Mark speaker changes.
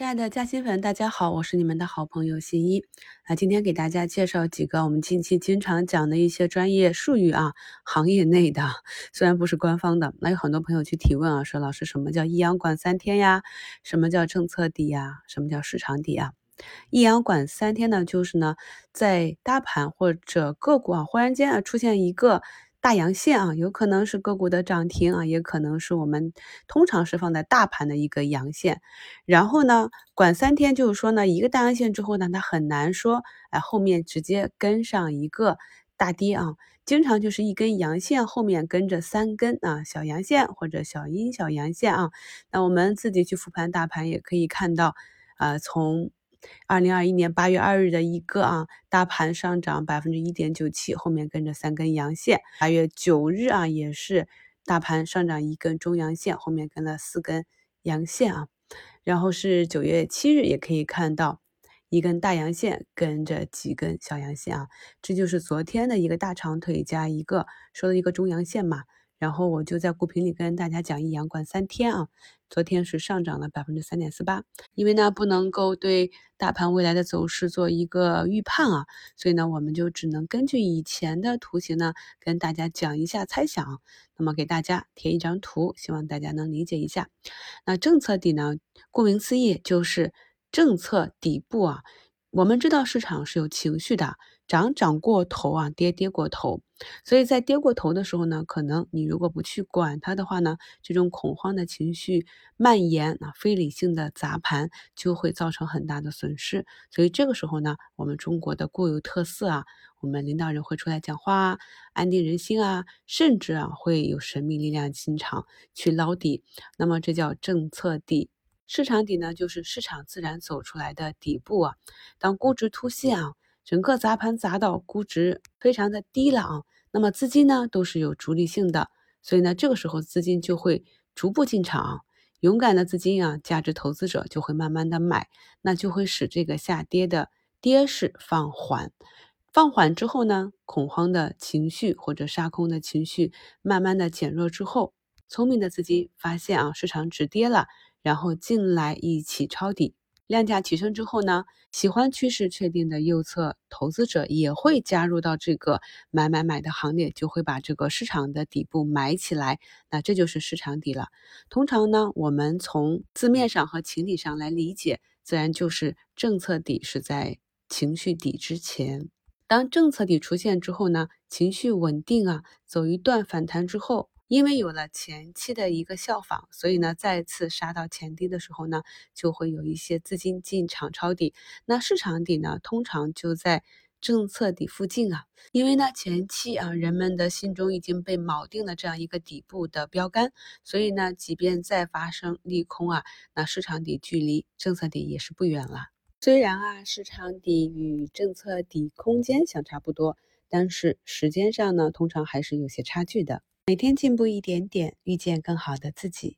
Speaker 1: 亲爱的嘉兴粉，大家好，我是你们的好朋友新一啊。今天给大家介绍几个我们近期经常讲的一些专业术语啊，行业内的，虽然不是官方的。那有很多朋友去提问啊，说老师什么叫一阳管三天呀？什么叫政策底呀？什么叫市场底啊？一阳管三天呢，就是呢，在大盘或者个股啊，忽然间啊出现一个。大阳线啊，有可能是个股的涨停啊，也可能是我们通常是放在大盘的一个阳线。然后呢，管三天就是说呢，一个大阳线之后呢，它很难说哎后面直接跟上一个大跌啊，经常就是一根阳线后面跟着三根啊小阳线或者小阴小阳线啊。那我们自己去复盘大盘也可以看到啊，从。二零二一年八月二日的一个啊，大盘上涨百分之一点九七，后面跟着三根阳线。八月九日啊，也是大盘上涨一根中阳线，后面跟了四根阳线啊。然后是九月七日，也可以看到一根大阳线跟着几根小阳线啊，这就是昨天的一个大长腿加一个说的一个中阳线嘛。然后我就在股评里跟大家讲一阳管三天啊，昨天是上涨了百分之三点四八，因为呢不能够对大盘未来的走势做一个预判啊，所以呢我们就只能根据以前的图形呢跟大家讲一下猜想，那么给大家贴一张图，希望大家能理解一下。那政策底呢，顾名思义就是政策底部啊，我们知道市场是有情绪的。涨涨过头啊，跌跌过头，所以在跌过头的时候呢，可能你如果不去管它的话呢，这种恐慌的情绪蔓延啊，非理性的砸盘就会造成很大的损失。所以这个时候呢，我们中国的固有特色啊，我们领导人会出来讲话啊，安定人心啊，甚至啊会有神秘力量进场去捞底。那么这叫政策底，市场底呢，就是市场自然走出来的底部啊。当估值突现啊。整个砸盘砸到估值非常的低了啊，那么资金呢都是有逐利性的，所以呢这个时候资金就会逐步进场，勇敢的资金啊，价值投资者就会慢慢的买，那就会使这个下跌的跌势放缓，放缓之后呢，恐慌的情绪或者杀空的情绪慢慢的减弱之后，聪明的资金发现啊市场止跌了，然后进来一起抄底。量价提升之后呢，喜欢趋势确定的右侧投资者也会加入到这个买买买的行列，就会把这个市场的底部买起来。那这就是市场底了。通常呢，我们从字面上和情理上来理解，自然就是政策底是在情绪底之前。当政策底出现之后呢，情绪稳定啊，走一段反弹之后。因为有了前期的一个效仿，所以呢，再次杀到前低的时候呢，就会有一些资金进场抄底。那市场底呢，通常就在政策底附近啊。因为呢，前期啊，人们的心中已经被锚定了这样一个底部的标杆，所以呢，即便再发生利空啊，那市场底距离政策底也是不远了。虽然啊，市场底与政策底空间相差不多，但是时间上呢，通常还是有些差距的。每天进步一点点，遇见更好的自己。